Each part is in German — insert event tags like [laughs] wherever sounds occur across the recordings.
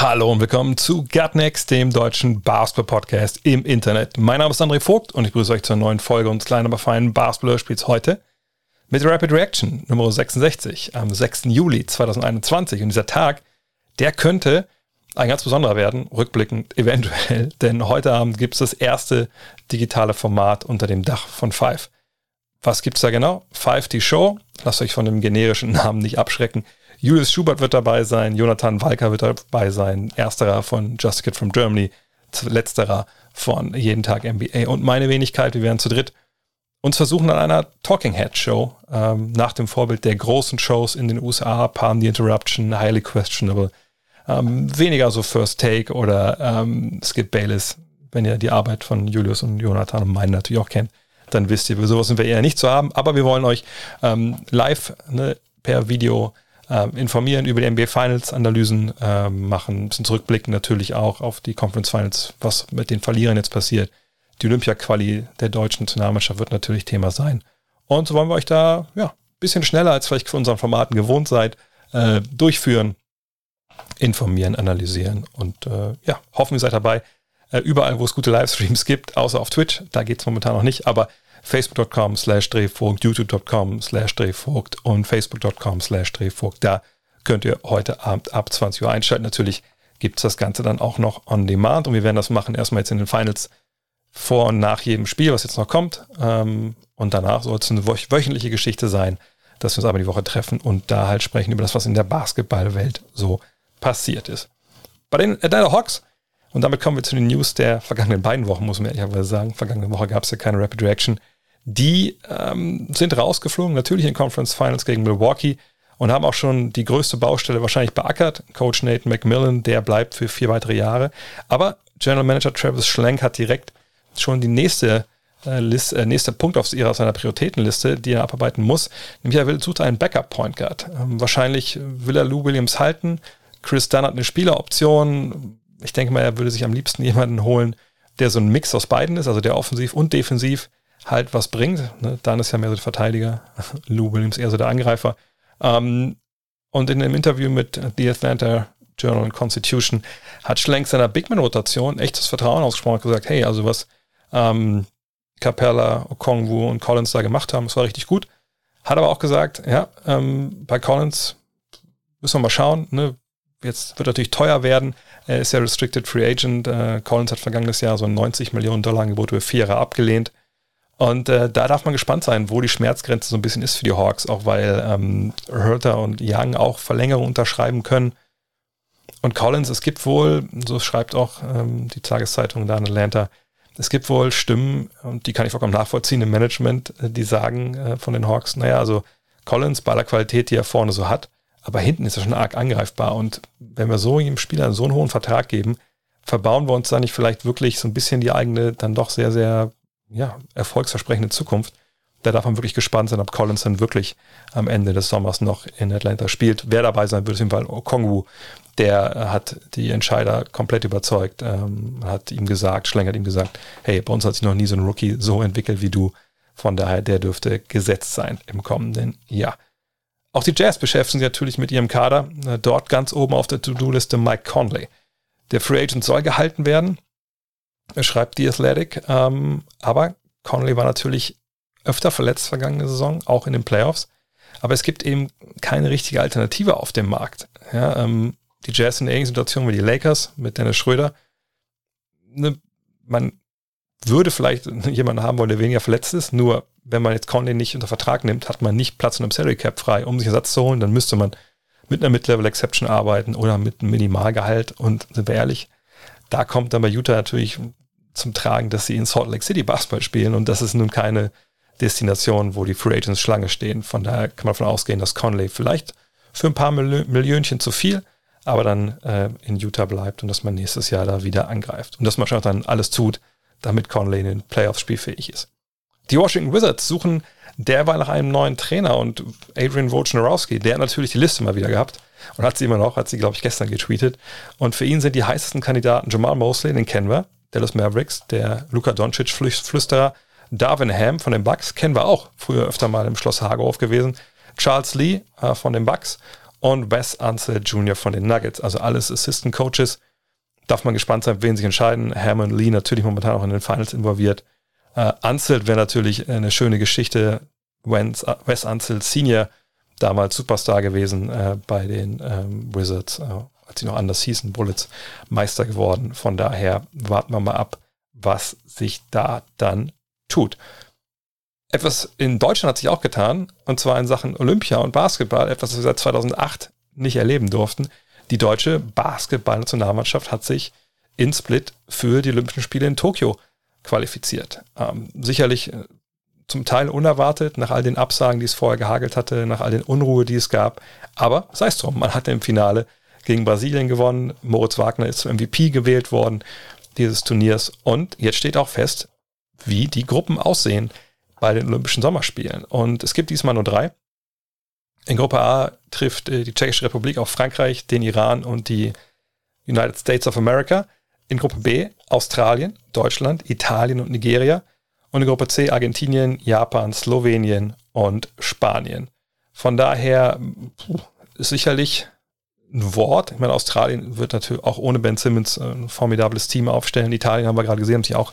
Hallo und willkommen zu Gutnext, dem deutschen Basketball-Podcast im Internet. Mein Name ist André Vogt und ich grüße euch zur neuen Folge unseres kleinen, aber feinen Basketball-Spiels heute mit Rapid Reaction Nummer 66 am 6. Juli 2021. Und dieser Tag, der könnte ein ganz besonderer werden, rückblickend eventuell, [laughs] denn heute Abend gibt es das erste digitale Format unter dem Dach von Five. Was gibt's da genau? Five die Show. Lasst euch von dem generischen Namen nicht abschrecken. Julius Schubert wird dabei sein, Jonathan Walker wird dabei sein, ersterer von Just a Kid from Germany, letzterer von Jeden Tag NBA und meine Wenigkeit. Wir werden zu dritt uns versuchen an einer Talking Head Show ähm, nach dem Vorbild der großen Shows in den USA, Palm the Interruption, Highly Questionable, ähm, weniger so First Take oder ähm, Skip Bayless, wenn ihr die Arbeit von Julius und Jonathan und meinen natürlich auch kennt dann wisst ihr, sowas sind wir eher nicht zu haben. Aber wir wollen euch ähm, live ne, per Video ähm, informieren über die NBA Finals, Analysen ähm, machen, ein bisschen zurückblicken natürlich auch auf die Conference Finals, was mit den Verlierern jetzt passiert. Die Olympia-Quali der deutschen Nationalmannschaft wird natürlich Thema sein. Und so wollen wir euch da, ja, bisschen schneller als vielleicht für unseren Formaten gewohnt seid, äh, durchführen, informieren, analysieren und äh, ja, hoffen, ihr seid dabei. Äh, überall, wo es gute Livestreams gibt, außer auf Twitch, da geht es momentan noch nicht, aber facebook.com slash drehvogt, youtube.com slash drehvogt und facebook.com slash drehvogt, da könnt ihr heute Abend ab 20 Uhr einschalten. Natürlich gibt es das Ganze dann auch noch on demand und wir werden das machen erstmal jetzt in den Finals vor und nach jedem Spiel, was jetzt noch kommt. Ähm, und danach soll es eine wöchentliche Geschichte sein, dass wir uns aber die Woche treffen und da halt sprechen über das, was in der Basketballwelt so passiert ist. Bei den Atlanta Hawks, und damit kommen wir zu den News der vergangenen beiden Wochen, muss man ehrlicherweise sagen. Vergangene Woche gab es ja keine Rapid Reaction. Die ähm, sind rausgeflogen, natürlich in Conference Finals gegen Milwaukee und haben auch schon die größte Baustelle wahrscheinlich beackert. Coach Nathan McMillan, der bleibt für vier weitere Jahre. Aber General Manager Travis Schlenk hat direkt schon die nächste äh, List, äh, nächste Punkt auf ihrer seiner Prioritätenliste, die er abarbeiten muss. Nämlich er will, sucht einen Backup Point Guard. Ähm, wahrscheinlich will er Lou Williams halten. Chris Dunn hat eine Spieleroption. Ich denke mal, er würde sich am liebsten jemanden holen, der so ein Mix aus beiden ist, also der offensiv und defensiv halt was bringt. Ne? Dann ist ja mehr so der Verteidiger, [laughs] Lou Williams eher so der Angreifer. Ähm, und in einem Interview mit The Atlanta Journal and Constitution hat Schlenk seiner Bigman-Rotation echtes Vertrauen ausgesprochen und gesagt, hey, also was ähm, Capella, Okongwu und Collins da gemacht haben, das war richtig gut. Hat aber auch gesagt, ja, ähm, bei Collins müssen wir mal schauen, ne? Jetzt wird natürlich teuer werden. Er ist ja Restricted Free Agent. Äh, Collins hat vergangenes Jahr so ein 90 Millionen Dollar Angebot über vier Jahre abgelehnt. Und äh, da darf man gespannt sein, wo die Schmerzgrenze so ein bisschen ist für die Hawks, auch weil ähm, Hertha und Young auch Verlängerung unterschreiben können. Und Collins, es gibt wohl, so schreibt auch ähm, die Tageszeitung da in Atlanta, es gibt wohl Stimmen, und die kann ich vollkommen nachvollziehen im Management, äh, die sagen äh, von den Hawks, naja, also Collins bei aller Qualität, die er vorne so hat, aber hinten ist er schon arg angreifbar. Und wenn wir so einem Spieler so einen hohen Vertrag geben, verbauen wir uns da nicht vielleicht wirklich so ein bisschen die eigene, dann doch sehr, sehr ja, erfolgsversprechende Zukunft. Da darf man wirklich gespannt sein, ob Collins dann wirklich am Ende des Sommers noch in Atlanta spielt. Wer dabei sein wird, ist im Fall Okongwu. Der hat die Entscheider komplett überzeugt, ähm, hat ihm gesagt, Schlenger hat ihm gesagt, hey, bei uns hat sich noch nie so ein Rookie so entwickelt wie du. Von daher, der dürfte gesetzt sein im kommenden Jahr. Auch die Jazz beschäftigen sich natürlich mit ihrem Kader. Dort ganz oben auf der To-Do-Liste Mike Conley. Der Free Agent soll gehalten werden. Schreibt die Athletic. Ähm, aber Conley war natürlich öfter verletzt vergangene Saison, auch in den Playoffs. Aber es gibt eben keine richtige Alternative auf dem Markt. Ja, ähm, die Jazz in der ähnlichen Situation wie die Lakers mit Dennis Schröder. Ne, man würde vielleicht [laughs] jemanden haben wollen, der weniger verletzt ist. Nur wenn man jetzt Conley nicht unter Vertrag nimmt, hat man nicht Platz in einem Salary Cap frei, um sich Ersatz zu holen. Dann müsste man mit einer Mid-Level Exception arbeiten oder mit einem Minimalgehalt. Und sind wir ehrlich, da kommt dann bei Utah natürlich zum Tragen, dass sie in Salt Lake City Basketball spielen und das ist nun keine Destination, wo die Free Agents Schlange stehen. Von daher kann man davon ausgehen, dass Conley vielleicht für ein paar Millionchen zu viel, aber dann äh, in Utah bleibt und dass man nächstes Jahr da wieder angreift. Und dass man schon dann alles tut, damit Conley in den Playoffs spielfähig ist. Die Washington Wizards suchen derweil nach einem neuen Trainer und Adrian Wojnarowski, der hat natürlich die Liste mal wieder gehabt und hat sie immer noch, hat sie, glaube ich, gestern getweetet. Und für ihn sind die heißesten Kandidaten Jamal Mosley, den kennen wir, Dallas Mavericks, der Luka Doncic Flüsterer, Darvin Ham von den Bucks, kennen wir auch, früher öfter mal im Schloss Hagerhof gewesen, Charles Lee äh, von den Bucks und Wes Ansel Jr. von den Nuggets, also alles Assistant Coaches. Darf man gespannt sein, wen sich entscheiden. Ham und Lee natürlich momentan auch in den Finals involviert. Äh, Ansel wäre natürlich eine schöne Geschichte. Wes Ansel Senior, damals Superstar gewesen äh, bei den ähm, Wizards, äh, als sie noch anders hießen, Bullets, Meister geworden. Von daher warten wir mal ab, was sich da dann tut. Etwas in Deutschland hat sich auch getan, und zwar in Sachen Olympia und Basketball, etwas, was wir seit 2008 nicht erleben durften. Die deutsche Basketballnationalmannschaft hat sich in Split für die Olympischen Spiele in Tokio qualifiziert. Ähm, sicherlich äh, zum Teil unerwartet, nach all den Absagen, die es vorher gehagelt hatte, nach all den Unruhe, die es gab. Aber sei es drum, man hatte im Finale gegen Brasilien gewonnen. Moritz Wagner ist zum MVP gewählt worden dieses Turniers. Und jetzt steht auch fest, wie die Gruppen aussehen bei den Olympischen Sommerspielen. Und es gibt diesmal nur drei. In Gruppe A trifft äh, die Tschechische Republik auf Frankreich, den Iran und die United States of America. In Gruppe B Australien, Deutschland, Italien und Nigeria. Und in Gruppe C Argentinien, Japan, Slowenien und Spanien. Von daher ist sicherlich ein Wort. Ich meine, Australien wird natürlich auch ohne Ben Simmons ein formidables Team aufstellen. Italien haben wir gerade gesehen, haben sich auch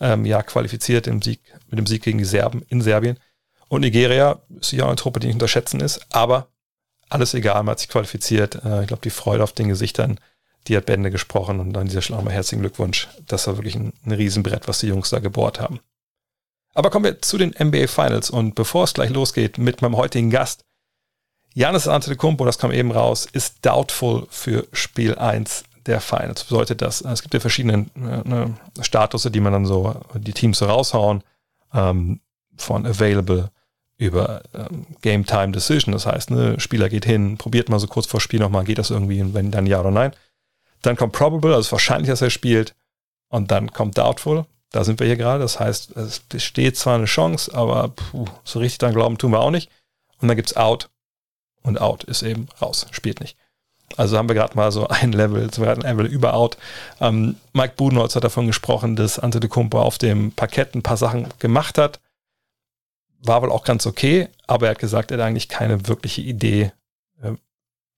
ähm, ja, qualifiziert im Sieg, mit dem Sieg gegen die Serben in Serbien. Und Nigeria ist ja eine Truppe, die nicht unterschätzen ist, aber alles egal, man hat sich qualifiziert. Äh, ich glaube, die Freude auf den Gesichtern, die hat Bände gesprochen und an dieser Stelle nochmal herzlichen Glückwunsch. Das war wirklich ein, ein Riesenbrett, was die Jungs da gebohrt haben. Aber kommen wir zu den NBA Finals und bevor es gleich losgeht mit meinem heutigen Gast, Janis Antetokounmpo, das kam eben raus, ist doubtful für Spiel 1 der Finals. Bedeutet das, es gibt ja verschiedene äh, ne, Statusse, die man dann so, die Teams so raushauen, ähm, von available über ähm, Game Time Decision. Das heißt, ne, Spieler geht hin, probiert mal so kurz vor Spiel nochmal, geht das irgendwie, wenn dann ja oder nein. Dann kommt probable, also wahrscheinlich, dass er spielt. Und dann kommt doubtful. Da sind wir hier gerade. Das heißt, es besteht zwar eine Chance, aber puh, so richtig dann glauben tun wir auch nicht. Und dann gibt's out. Und out ist eben raus, spielt nicht. Also haben wir gerade mal so ein Level, so ein Level über Out. Ähm, Mike Budenholz hat davon gesprochen, dass Antetokounmpo auf dem Parkett ein paar Sachen gemacht hat. War wohl auch ganz okay, aber er hat gesagt, er hat eigentlich keine wirkliche Idee, äh,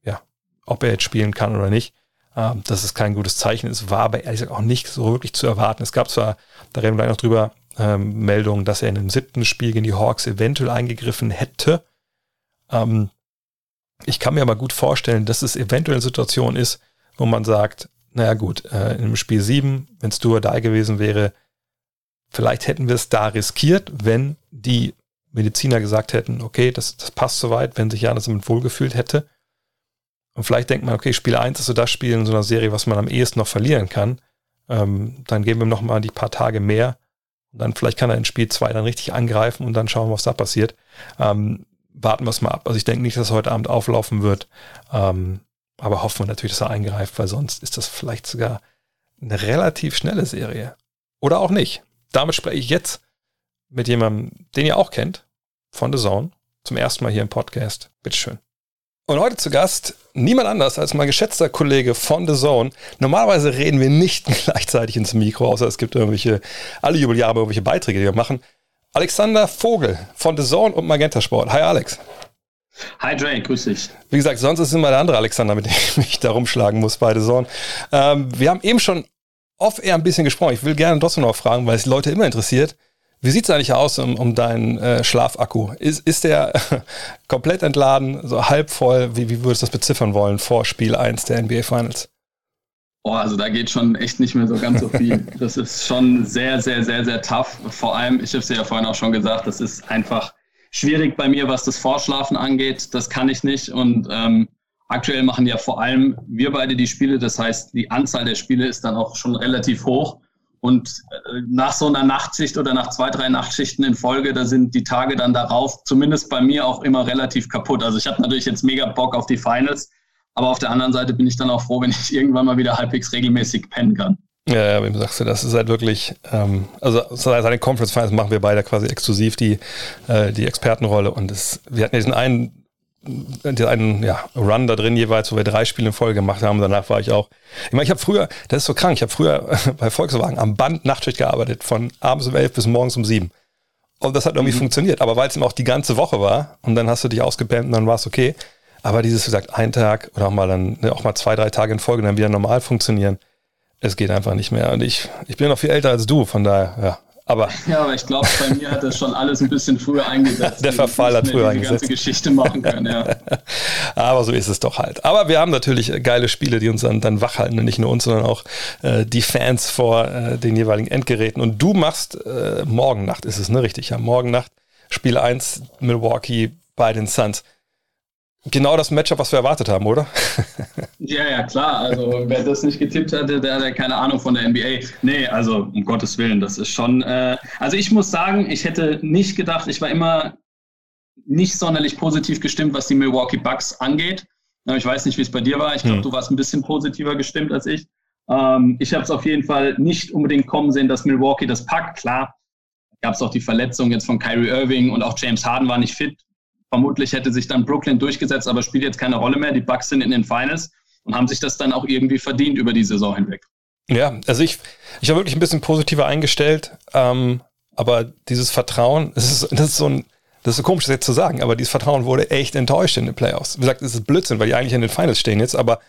ja, ob er jetzt spielen kann oder nicht. Ähm, das ist kein gutes Zeichen. Es war aber ehrlich gesagt auch nicht so wirklich zu erwarten. Es gab zwar, da reden wir gleich noch drüber, ähm, Meldungen, dass er in dem siebten Spiel gegen die Hawks eventuell eingegriffen hätte. Ähm, ich kann mir aber gut vorstellen, dass es eventuell eine Situation ist, wo man sagt, naja gut, äh, im Spiel 7, wenn es du da gewesen wäre, vielleicht hätten wir es da riskiert, wenn die Mediziner gesagt hätten, okay, das, das passt soweit, wenn sich Janis damit wohlgefühlt hätte. Und vielleicht denkt man, okay, Spiel 1 ist so das Spiel in so einer Serie, was man am ehesten noch verlieren kann. Ähm, dann geben wir ihm nochmal die paar Tage mehr. Und dann vielleicht kann er in Spiel 2 dann richtig angreifen und dann schauen, was da passiert. Ähm, warten wir es mal ab. Also ich denke nicht, dass er heute Abend auflaufen wird. Ähm, aber hoffen wir natürlich, dass er eingreift, weil sonst ist das vielleicht sogar eine relativ schnelle Serie. Oder auch nicht. Damit spreche ich jetzt mit jemandem, den ihr auch kennt, von The Zone, zum ersten Mal hier im Podcast. Bitteschön. Und heute zu Gast niemand anders als mein geschätzter Kollege von The Zone. Normalerweise reden wir nicht [laughs] gleichzeitig ins Mikro, außer es gibt irgendwelche, alle Jubeljahre irgendwelche Beiträge, die wir machen. Alexander Vogel von The Zone und Magenta Sport. Hi Alex. Hi Dre, grüß dich. Wie gesagt, sonst ist immer der andere Alexander, mit dem [laughs] ich mich da rumschlagen muss bei The Zone. Ähm, wir haben eben schon off-air ein bisschen gesprochen. Ich will gerne trotzdem noch fragen, weil es Leute immer interessiert. Wie sieht es eigentlich aus um, um deinen äh, Schlafakku? Ist, ist der [laughs] komplett entladen, so halb voll? Wie, wie würdest du das beziffern wollen vor Spiel 1 der NBA Finals? Oh, also da geht schon echt nicht mehr so ganz so viel. [laughs] Das ist schon sehr, sehr, sehr, sehr tough. Vor allem, ich habe es ja vorhin auch schon gesagt, das ist einfach schwierig bei mir, was das Vorschlafen angeht. Das kann ich nicht. Und ähm, aktuell machen ja vor allem wir beide die Spiele. Das heißt, die Anzahl der Spiele ist dann auch schon relativ hoch. Und äh, nach so einer Nachtschicht oder nach zwei, drei Nachtschichten in Folge, da sind die Tage dann darauf, zumindest bei mir auch immer relativ kaputt. Also ich habe natürlich jetzt mega Bock auf die Finals. Aber auf der anderen Seite bin ich dann auch froh, [laughs] wenn ich irgendwann mal wieder halbwegs regelmäßig pennen kann. Ja, wem sagst du, das ist halt wirklich, ähm, also seine Conference Finals machen wir beide quasi exklusiv die, äh, die Expertenrolle und es, wir hatten ja diesen einen, einen ja, Run da drin jeweils, wo wir drei Spiele in Folge gemacht haben. Danach war ich auch. Ich meine, ich habe früher, das ist so krank, ich habe früher [laughs] bei Volkswagen am Band Nachtschicht gearbeitet, von abends um elf bis morgens um sieben. Und das hat irgendwie mhm. funktioniert. Aber weil es eben auch die ganze Woche war und dann hast du dich ausgepennt und dann war es okay. Aber dieses, wie gesagt, ein Tag oder auch mal dann, ne, auch mal zwei, drei Tage in Folge dann wieder normal funktionieren, es geht einfach nicht mehr. Und ich, ich bin noch viel älter als du, von daher, ja. Aber ja, aber ich glaube, bei mir hat das schon alles ein bisschen früher eingesetzt. [laughs] Der Verfall hat früher eingesetzt. Die ganze Geschichte machen können, ja. [laughs] aber so ist es doch halt. Aber wir haben natürlich geile Spiele, die uns dann, dann wach halten. Und nicht nur uns, sondern auch äh, die Fans vor äh, den jeweiligen Endgeräten. Und du machst äh, morgen Nacht, ist es, ne? Richtig, ja. Morgen Nacht, Spiel 1, Milwaukee bei den Suns genau das Matchup, was wir erwartet haben, oder? [laughs] ja, ja, klar. Also wer das nicht getippt hatte, der hat keine Ahnung von der NBA. Nee, also um Gottes Willen, das ist schon. Äh, also ich muss sagen, ich hätte nicht gedacht, ich war immer nicht sonderlich positiv gestimmt, was die Milwaukee Bucks angeht. Ich weiß nicht, wie es bei dir war. Ich glaube, hm. du warst ein bisschen positiver gestimmt als ich. Ähm, ich habe es auf jeden Fall nicht unbedingt kommen sehen, dass Milwaukee das packt. Klar, gab es auch die Verletzung jetzt von Kyrie Irving und auch James Harden war nicht fit. Vermutlich hätte sich dann Brooklyn durchgesetzt, aber spielt jetzt keine Rolle mehr. Die Bucks sind in den Finals und haben sich das dann auch irgendwie verdient über die Saison hinweg. Ja, also ich, ich war wirklich ein bisschen positiver eingestellt, ähm, aber dieses Vertrauen, [laughs] das ist, das ist so ein, das ist so komisch, das jetzt zu sagen, aber dieses Vertrauen wurde echt enttäuscht in den Playoffs. Wie gesagt, es ist Blödsinn, weil die eigentlich in den Finals stehen jetzt, aber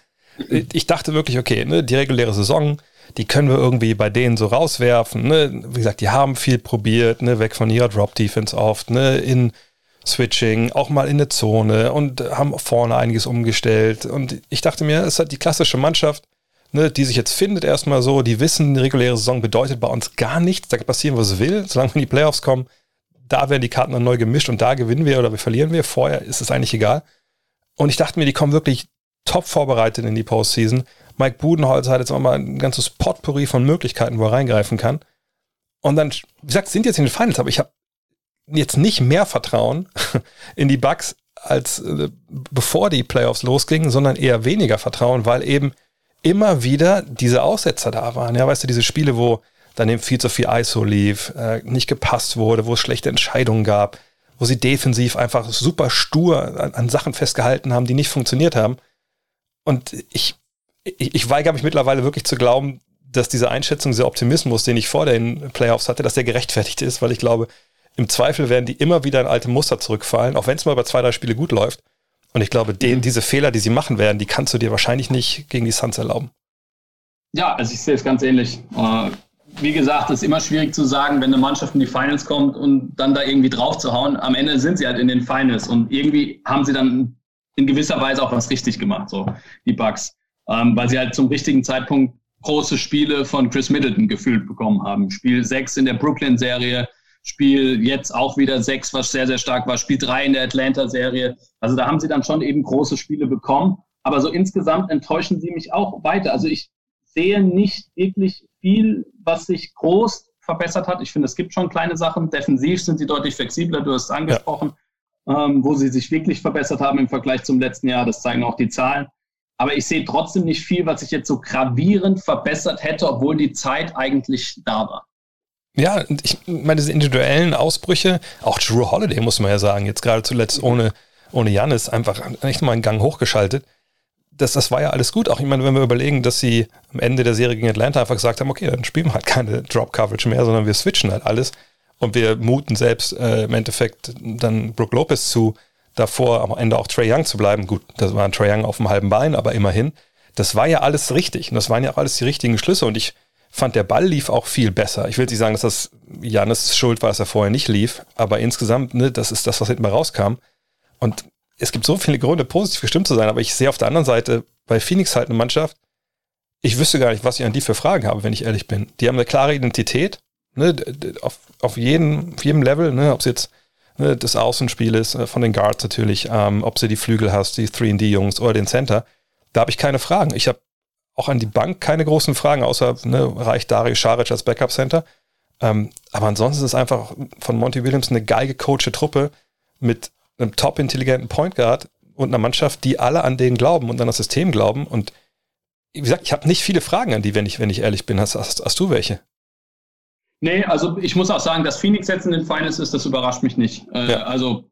ich dachte wirklich, okay, ne, die reguläre Saison, die können wir irgendwie bei denen so rauswerfen. Ne? Wie gesagt, die haben viel probiert, ne? weg von ihrer Drop-Defense oft, ne? in Switching, auch mal in der Zone und haben vorne einiges umgestellt. Und ich dachte mir, es hat die klassische Mannschaft, ne, die sich jetzt findet erstmal so, die wissen, die reguläre Saison bedeutet bei uns gar nichts, da kann passieren, was will, solange wir in die Playoffs kommen, da werden die Karten dann neu gemischt und da gewinnen wir oder wir verlieren wir. Vorher ist es eigentlich egal. Und ich dachte mir, die kommen wirklich top vorbereitet in die Postseason. Mike Budenholzer hat jetzt auch mal ein ganzes Potpourri von Möglichkeiten, wo er reingreifen kann. Und dann, wie gesagt, sind jetzt in den Finals, aber ich habe jetzt nicht mehr Vertrauen in die Bugs als äh, bevor die Playoffs losgingen, sondern eher weniger Vertrauen, weil eben immer wieder diese Aussetzer da waren. Ja, weißt du, diese Spiele, wo dann eben viel zu viel ISO lief, äh, nicht gepasst wurde, wo es schlechte Entscheidungen gab, wo sie defensiv einfach super stur an, an Sachen festgehalten haben, die nicht funktioniert haben. Und ich, ich, ich weigere mich mittlerweile wirklich zu glauben, dass diese Einschätzung, dieser Optimismus, den ich vor den Playoffs hatte, dass der gerechtfertigt ist, weil ich glaube, im Zweifel werden die immer wieder in alte Muster zurückfallen, auch wenn es mal über zwei, drei Spiele gut läuft. Und ich glaube, den, diese Fehler, die sie machen werden, die kannst du dir wahrscheinlich nicht gegen die Suns erlauben. Ja, also ich sehe es ganz ähnlich. Äh, wie gesagt, es ist immer schwierig zu sagen, wenn eine Mannschaft in die Finals kommt und dann da irgendwie drauf zu hauen. Am Ende sind sie halt in den Finals und irgendwie haben sie dann in gewisser Weise auch was richtig gemacht, so die Bucks, ähm, weil sie halt zum richtigen Zeitpunkt große Spiele von Chris Middleton gefühlt bekommen haben. Spiel 6 in der Brooklyn-Serie, Spiel jetzt auch wieder sechs, was sehr, sehr stark war. Spiel drei in der Atlanta-Serie. Also da haben sie dann schon eben große Spiele bekommen. Aber so insgesamt enttäuschen sie mich auch weiter. Also ich sehe nicht wirklich viel, was sich groß verbessert hat. Ich finde, es gibt schon kleine Sachen. Defensiv sind sie deutlich flexibler, du hast es angesprochen, ja. ähm, wo sie sich wirklich verbessert haben im Vergleich zum letzten Jahr. Das zeigen auch die Zahlen. Aber ich sehe trotzdem nicht viel, was sich jetzt so gravierend verbessert hätte, obwohl die Zeit eigentlich da war. Ja, ich meine, diese individuellen Ausbrüche, auch Drew Holiday, muss man ja sagen, jetzt gerade zuletzt ohne, ohne Janis, einfach echt mal einen Gang hochgeschaltet. Das, das war ja alles gut. Auch ich meine, wenn wir überlegen, dass sie am Ende der Serie gegen Atlanta einfach gesagt haben, okay, dann spielen wir halt keine Drop-Coverage mehr, sondern wir switchen halt alles. Und wir muten selbst äh, im Endeffekt dann Brooke Lopez zu, davor am Ende auch Trey Young zu bleiben. Gut, das war ein Trey Young auf dem halben Bein, aber immerhin. Das war ja alles richtig. Und das waren ja auch alles die richtigen Schlüsse. Und ich fand, der Ball lief auch viel besser. Ich will nicht sagen, dass das Janis Schuld war, dass er vorher nicht lief, aber insgesamt, ne, das ist das, was hinten mal rauskam. Und es gibt so viele Gründe, positiv gestimmt zu sein, aber ich sehe auf der anderen Seite bei Phoenix halt eine Mannschaft, ich wüsste gar nicht, was ich an die für Fragen habe, wenn ich ehrlich bin. Die haben eine klare Identität, ne, auf, auf, jedem, auf jedem Level, ne, ob es jetzt ne, das Außenspiel ist, äh, von den Guards natürlich, ähm, ob sie die Flügel hast, die 3D-Jungs oder den Center. Da habe ich keine Fragen. Ich habe auch an die Bank keine großen Fragen, außer ne, reicht Dario Scharic als Backup-Center. Ähm, aber ansonsten ist es einfach von Monty Williams eine geil gecoachte Truppe mit einem top intelligenten Point Guard und einer Mannschaft, die alle an den glauben und an das System glauben. Und wie gesagt, ich habe nicht viele Fragen an die, wenn ich, wenn ich ehrlich bin. Hast, hast, hast du welche? Nee, also ich muss auch sagen, dass Phoenix jetzt in den Finals ist, das überrascht mich nicht. Äh, ja. Also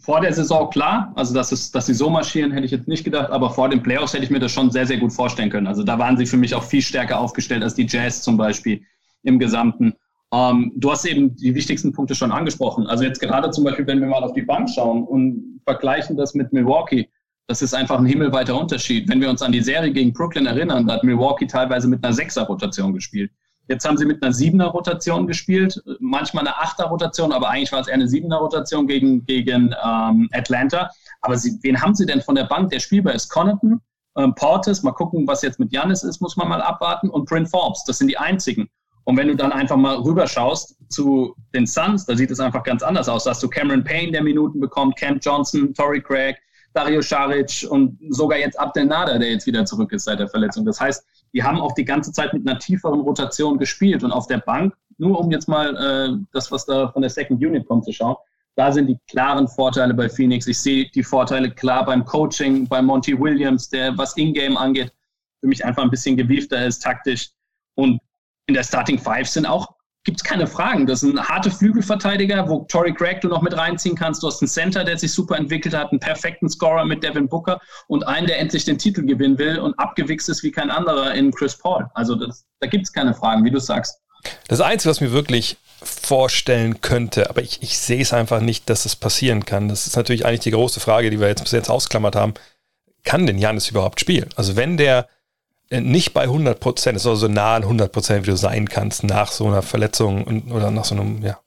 vor der Saison klar, also dass, es, dass sie so marschieren, hätte ich jetzt nicht gedacht, aber vor den Playoffs hätte ich mir das schon sehr, sehr gut vorstellen können. Also da waren sie für mich auch viel stärker aufgestellt als die Jazz zum Beispiel im Gesamten. Ähm, du hast eben die wichtigsten Punkte schon angesprochen. Also jetzt gerade zum Beispiel, wenn wir mal auf die Bank schauen und vergleichen das mit Milwaukee, das ist einfach ein himmelweiter Unterschied. Wenn wir uns an die Serie gegen Brooklyn erinnern, da hat Milwaukee teilweise mit einer Sechser-Rotation gespielt. Jetzt haben sie mit einer Siebener-Rotation gespielt, manchmal eine Achter-Rotation, aber eigentlich war es eher eine Siebener-Rotation gegen, gegen ähm, Atlanta. Aber sie, wen haben sie denn von der Bank, der spielbar ist? Connaughton, ähm, Portis, mal gucken, was jetzt mit Janis ist, muss man mal abwarten, und Bryn Forbes, das sind die einzigen. Und wenn du dann einfach mal rüberschaust zu den Suns, da sieht es einfach ganz anders aus. Da hast du Cameron Payne, der Minuten bekommt, Camp Johnson, Torrey Craig, Dario Saric und sogar jetzt Abdel Nader, der jetzt wieder zurück ist seit der Verletzung. Das heißt, die haben auch die ganze Zeit mit einer tieferen Rotation gespielt und auf der Bank, nur um jetzt mal äh, das, was da von der Second Unit kommt, zu schauen, da sind die klaren Vorteile bei Phoenix. Ich sehe die Vorteile klar beim Coaching, bei Monty Williams, der was Ingame angeht, für mich einfach ein bisschen gewiefter ist taktisch. Und in der Starting Five sind auch gibt es keine Fragen. Das ein harte Flügelverteidiger, wo Tory Craig du noch mit reinziehen kannst. Du hast einen Center, der sich super entwickelt hat, einen perfekten Scorer mit Devin Booker und einen, der endlich den Titel gewinnen will und abgewichst ist wie kein anderer in Chris Paul. Also das, da gibt es keine Fragen, wie du sagst. Das Einzige, was mir wirklich vorstellen könnte, aber ich, ich sehe es einfach nicht, dass es passieren kann. Das ist natürlich eigentlich die große Frage, die wir jetzt bis jetzt ausklammert haben. Kann denn Janis überhaupt spielen? Also wenn der nicht bei 100 Prozent, ist also so nah an 100 Prozent, wie du sein kannst nach so einer Verletzung und, oder nach so einem ja,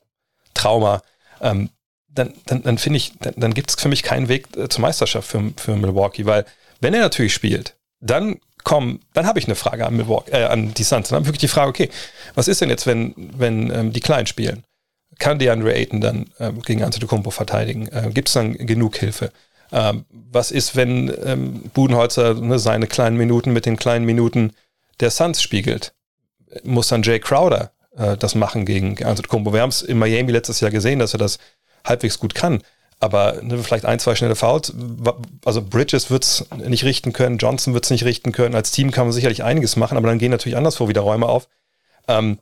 Trauma, ähm, dann, dann, dann finde ich, dann, dann gibt es für mich keinen Weg äh, zur Meisterschaft für, für Milwaukee, weil wenn er natürlich spielt, dann komm, dann habe ich eine Frage an Milwaukee, äh, an die Suns. Dann habe ich wirklich die Frage, okay, was ist denn jetzt, wenn, wenn ähm, die Kleinen spielen? Kann DeAndre Ayton dann ähm, gegen Antetokounmpo verteidigen? Äh, Gibt es dann genug Hilfe? Ähm, was ist, wenn ähm, Budenholzer ne, seine kleinen Minuten mit den kleinen Minuten der Suns spiegelt? Muss dann Jay Crowder äh, das machen gegen Antetokounmpo? Wir haben es in Miami letztes Jahr gesehen, dass er das halbwegs gut kann. Aber ne, vielleicht ein, zwei schnelle Fouls. Also Bridges wird es nicht richten können, Johnson wird es nicht richten können. Als Team kann man sicherlich einiges machen, aber dann gehen natürlich anderswo wieder Räume auf. Ähm,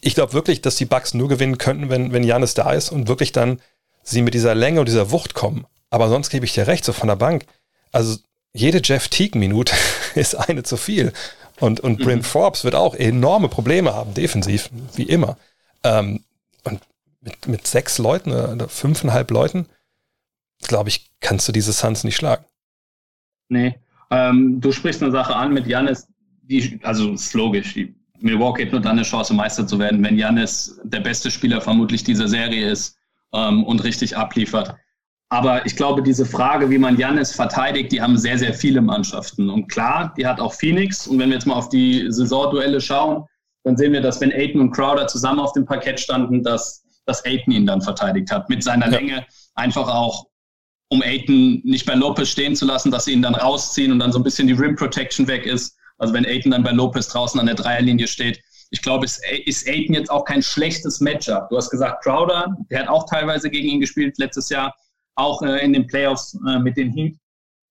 ich glaube wirklich, dass die Bucks nur gewinnen könnten, wenn, wenn Janis da ist und wirklich dann sie mit dieser Länge und dieser Wucht kommen. Aber sonst gebe ich dir recht, so von der Bank. Also jede Jeff Teague-Minute [laughs] ist eine zu viel. Und, und mhm. Bryn Forbes wird auch enorme Probleme haben, defensiv, wie immer. Ähm, und mit, mit sechs Leuten oder fünfeinhalb Leuten, glaube ich, kannst du diese Suns nicht schlagen. Nee. Ähm, du sprichst eine Sache an mit Janis, die, also ist logisch, die Milwaukee hat nur dann eine Chance, Meister zu werden, wenn Janis der beste Spieler vermutlich dieser Serie ist ähm, und richtig abliefert. Aber ich glaube, diese Frage, wie man Jannis verteidigt, die haben sehr, sehr viele Mannschaften. Und klar, die hat auch Phoenix. Und wenn wir jetzt mal auf die Saisonduelle schauen, dann sehen wir, dass wenn Aiton und Crowder zusammen auf dem Parkett standen, dass, dass Aiton ihn dann verteidigt hat. Mit seiner ja. Länge einfach auch, um Aiton nicht bei Lopez stehen zu lassen, dass sie ihn dann rausziehen und dann so ein bisschen die Rim Protection weg ist. Also wenn Aiton dann bei Lopez draußen an der Dreierlinie steht. Ich glaube, es ist Aiton jetzt auch kein schlechtes Matchup. Du hast gesagt, Crowder, der hat auch teilweise gegen ihn gespielt letztes Jahr auch äh, in den Playoffs äh, mit den Heat.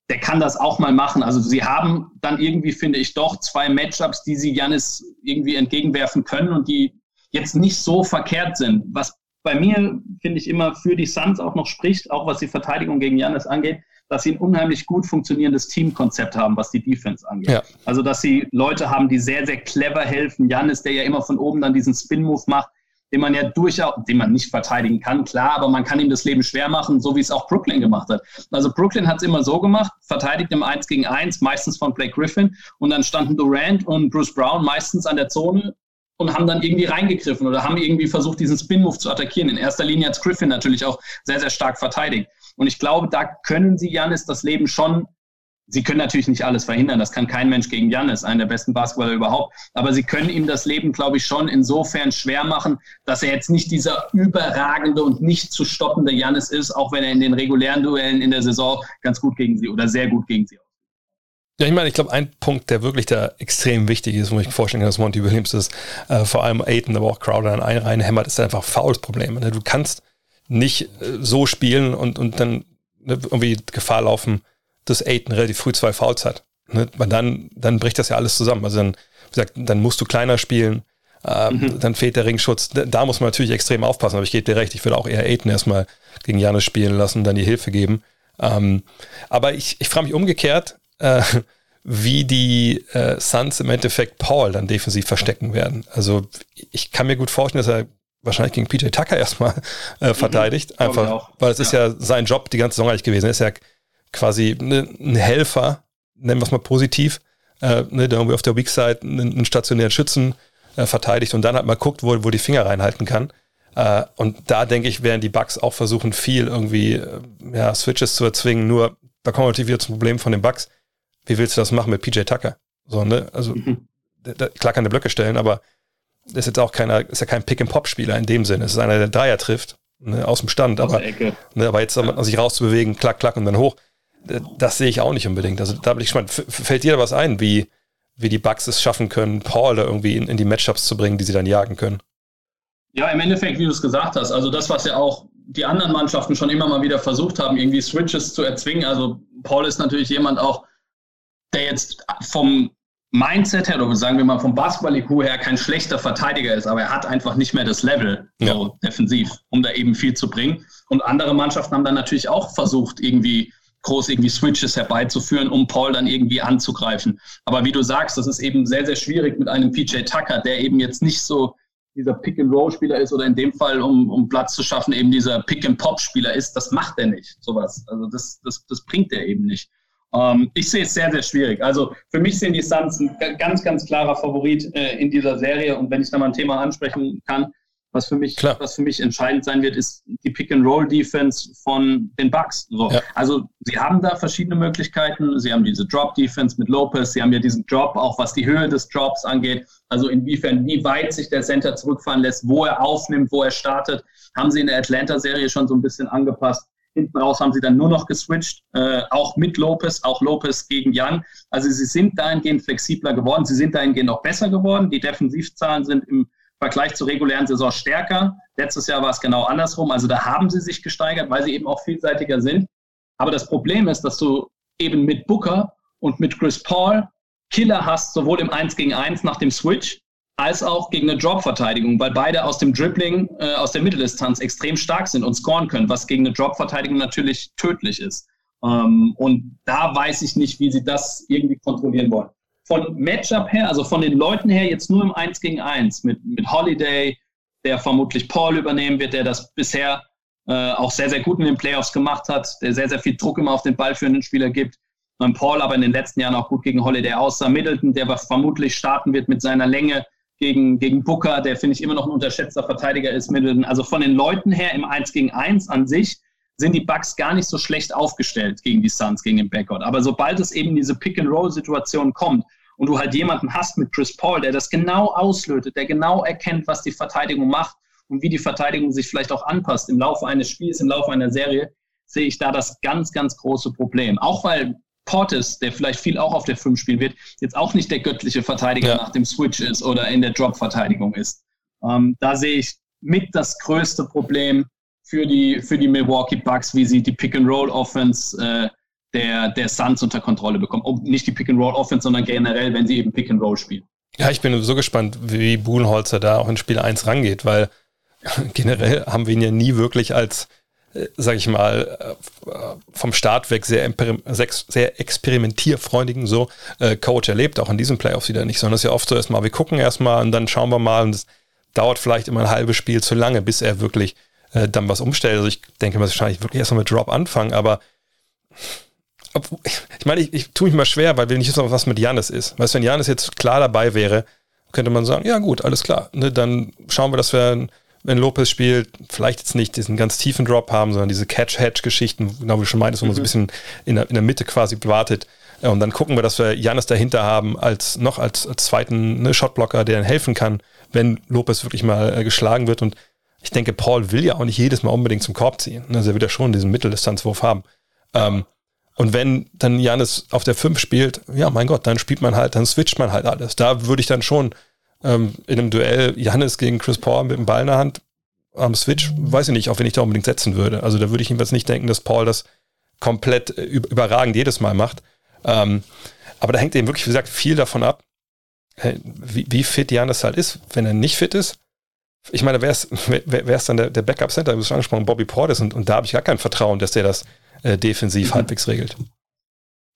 Der kann das auch mal machen. Also sie haben dann irgendwie, finde ich, doch zwei Matchups, die sie Janis irgendwie entgegenwerfen können und die jetzt nicht so verkehrt sind. Was bei mir, finde ich, immer für die Suns auch noch spricht, auch was die Verteidigung gegen Janis angeht, dass sie ein unheimlich gut funktionierendes Teamkonzept haben, was die Defense angeht. Ja. Also, dass sie Leute haben, die sehr, sehr clever helfen. Janis, der ja immer von oben dann diesen Spin-Move macht, den man ja durchaus, den man nicht verteidigen kann, klar, aber man kann ihm das Leben schwer machen, so wie es auch Brooklyn gemacht hat. Also Brooklyn hat es immer so gemacht, verteidigt im 1 gegen 1, meistens von Blake Griffin, und dann standen Durant und Bruce Brown meistens an der Zone und haben dann irgendwie reingegriffen oder haben irgendwie versucht, diesen Spin-Move zu attackieren. In erster Linie hat Griffin natürlich auch sehr, sehr stark verteidigt. Und ich glaube, da können sie Janis das Leben schon Sie können natürlich nicht alles verhindern. Das kann kein Mensch gegen Janis, einen der besten Basketballer überhaupt. Aber sie können ihm das Leben, glaube ich, schon insofern schwer machen, dass er jetzt nicht dieser überragende und nicht zu stoppende Janis ist, auch wenn er in den regulären Duellen in der Saison ganz gut gegen sie oder sehr gut gegen sie ja, ich meine, ich glaube, ein Punkt, der wirklich da extrem wichtig ist, wo ich mir vorstellen kann, dass Monty Williams ist, äh, vor allem Aiden, aber auch Crowder dann ein reinhämmert, ist einfach Fouls-Problem. Ne? Du kannst nicht äh, so spielen und, und dann ne, irgendwie Gefahr laufen, dass Aiden relativ früh zwei Fouls hat. Ne? Weil dann, dann bricht das ja alles zusammen. Also dann, wie gesagt, dann musst du kleiner spielen, äh, mhm. dann fehlt der Ringschutz. Da muss man natürlich extrem aufpassen, aber ich gebe dir recht, ich würde auch eher Aiden erstmal gegen Janis spielen lassen, dann die Hilfe geben. Ähm, aber ich, ich frage mich umgekehrt, äh, [laughs] wie die äh, Suns im Endeffekt Paul dann defensiv verstecken werden. Also ich kann mir gut vorstellen, dass er wahrscheinlich gegen PJ Tucker erstmal äh, verteidigt, mhm, einfach, weil es ja. ist ja sein Job die ganze Saison eigentlich gewesen. Er ist ja quasi ne, ein Helfer, nennen wir es mal positiv, äh, ne, der irgendwie auf der Weak Side einen, stationären Schützen äh, verteidigt und dann halt mal guckt, wo, wo die Finger reinhalten kann. Äh, und da denke ich, werden die Bugs auch versuchen, viel irgendwie äh, ja, Switches zu erzwingen. Nur da kommen wir natürlich wieder zum Problem von den Bugs. Wie willst du das machen mit PJ Tucker? So, ne? Also mhm. da, klar kann der Blöcke stellen, aber ist jetzt auch keiner, ist ja kein Pick-and-Pop-Spieler in dem Sinne. Es ist einer, der Dreier trifft, ne, aus dem Stand, aus aber, ne, aber jetzt ja. sich rauszubewegen, klack, klack und dann hoch, das sehe ich auch nicht unbedingt. Also da bin ich gespannt. Fällt dir da was ein, wie, wie die Bugs es schaffen können, Paul da irgendwie in, in die Matchups zu bringen, die sie dann jagen können? Ja, im Endeffekt, wie du es gesagt hast, also das, was ja auch die anderen Mannschaften schon immer mal wieder versucht haben, irgendwie Switches zu erzwingen. Also Paul ist natürlich jemand auch, der jetzt vom Mindset her, oder sagen wir mal vom Basketball-IQ her, kein schlechter Verteidiger ist, aber er hat einfach nicht mehr das Level ja. so defensiv, um da eben viel zu bringen. Und andere Mannschaften haben dann natürlich auch versucht, irgendwie groß irgendwie Switches herbeizuführen, um Paul dann irgendwie anzugreifen. Aber wie du sagst, das ist eben sehr, sehr schwierig mit einem PJ Tucker, der eben jetzt nicht so dieser Pick-and-Roll-Spieler ist oder in dem Fall, um, um Platz zu schaffen, eben dieser Pick-and-Pop-Spieler ist. Das macht er nicht, sowas. Also das, das, das bringt er eben nicht. Ähm, ich sehe es sehr, sehr schwierig. Also für mich sind die Suns ein ganz, ganz klarer Favorit äh, in dieser Serie. Und wenn ich da mal ein Thema ansprechen kann, was für mich, Klar. was für mich entscheidend sein wird, ist die Pick-and-Roll-Defense von den Bucks. So. Ja. Also sie haben da verschiedene Möglichkeiten. Sie haben diese Drop-Defense mit Lopez. Sie haben ja diesen Drop, auch was die Höhe des Drops angeht. Also inwiefern, wie weit sich der Center zurückfahren lässt, wo er aufnimmt, wo er startet, haben sie in der Atlanta-Serie schon so ein bisschen angepasst. Hinten raus haben sie dann nur noch geswitcht, äh, auch mit Lopez, auch Lopez gegen Young. Also sie sind dahingehend flexibler geworden, sie sind dahingehend auch besser geworden. Die Defensivzahlen sind im Vergleich zur regulären Saison stärker. Letztes Jahr war es genau andersrum. Also da haben sie sich gesteigert, weil sie eben auch vielseitiger sind. Aber das Problem ist, dass du eben mit Booker und mit Chris Paul Killer hast, sowohl im 1 gegen 1 nach dem Switch, als auch gegen eine Drop-Verteidigung, weil beide aus dem Dribbling, äh, aus der Mitteldistanz extrem stark sind und scoren können, was gegen eine Drop-Verteidigung natürlich tödlich ist. Ähm, und da weiß ich nicht, wie sie das irgendwie kontrollieren wollen. Von Matchup her, also von den Leuten her, jetzt nur im 1 gegen 1 mit, mit Holiday, der vermutlich Paul übernehmen wird, der das bisher äh, auch sehr, sehr gut in den Playoffs gemacht hat, der sehr, sehr viel Druck immer auf den Ball für einen Spieler gibt. Und Paul aber in den letzten Jahren auch gut gegen Holiday aussah. Middleton, der vermutlich starten wird mit seiner Länge, gegen, gegen Booker, der finde ich immer noch ein unterschätzter Verteidiger ist. Mit, also von den Leuten her im 1 gegen 1 an sich sind die Bucks gar nicht so schlecht aufgestellt gegen die Suns, gegen den Backcourt. Aber sobald es eben diese Pick-and-Roll-Situation kommt und du halt jemanden hast mit Chris Paul, der das genau auslötet, der genau erkennt, was die Verteidigung macht und wie die Verteidigung sich vielleicht auch anpasst im Laufe eines Spiels, im Laufe einer Serie, sehe ich da das ganz, ganz große Problem. Auch weil Portis, der vielleicht viel auch auf der 5 spielen wird, jetzt auch nicht der göttliche Verteidiger ja. nach dem Switch ist oder in der Drop-Verteidigung ist. Ähm, da sehe ich mit das größte Problem für die, für die Milwaukee Bucks, wie sie die Pick-and-Roll-Offense äh, der, der Suns unter Kontrolle bekommen. Oh, nicht die Pick-and-Roll-Offense, sondern generell, wenn sie eben Pick-and-Roll spielen. Ja, ich bin so gespannt, wie Buhnholzer da auch in Spiel 1 rangeht, weil [laughs] generell haben wir ihn ja nie wirklich als äh, sag ich mal, äh, vom Start weg sehr, sehr experimentierfreundigen so äh, Coach erlebt, auch in diesen Playoffs wieder nicht, sondern es ist ja oft so erstmal, wir gucken erstmal und dann schauen wir mal und es dauert vielleicht immer ein halbes Spiel zu lange, bis er wirklich äh, dann was umstellt. Also ich denke, man wahrscheinlich wirklich erstmal mit Drop anfangen, aber ich meine, ich, ich tue mich mal schwer, weil wir nicht wissen, was mit Janis ist. Weißt du, wenn Janis jetzt klar dabei wäre, könnte man sagen, ja gut, alles klar, ne, dann schauen wir, dass wir wenn Lopez spielt, vielleicht jetzt nicht diesen ganz tiefen Drop haben, sondern diese Catch-Hedge-Geschichten, genau wie du schon meintest, wo man so ein mhm. bisschen in der, in der Mitte quasi wartet. Und dann gucken wir, dass wir Janis dahinter haben, als noch als, als zweiten ne, Shotblocker, der dann helfen kann, wenn Lopez wirklich mal äh, geschlagen wird. Und ich denke, Paul will ja auch nicht jedes Mal unbedingt zum Korb ziehen. Also er will ja schon diesen Mitteldistanzwurf haben. Ähm, und wenn dann Janis auf der 5 spielt, ja, mein Gott, dann spielt man halt, dann switcht man halt alles. Da würde ich dann schon ähm, in einem Duell Janis gegen Chris Paul mit dem Ball in der Hand am Switch, weiß ich nicht, auch wenn ich da unbedingt setzen würde. Also da würde ich jedenfalls nicht denken, dass Paul das komplett äh, überragend jedes Mal macht. Ähm, Aber da hängt eben wirklich, wie gesagt, viel davon ab, wie, wie fit Janis halt ist. Wenn er nicht fit ist, ich meine, wer ist, wer, wer ist dann der, der Backup-Center? Du hast schon angesprochen, Bobby Portis und, und da habe ich gar kein Vertrauen, dass der das äh, defensiv mhm. halbwegs regelt.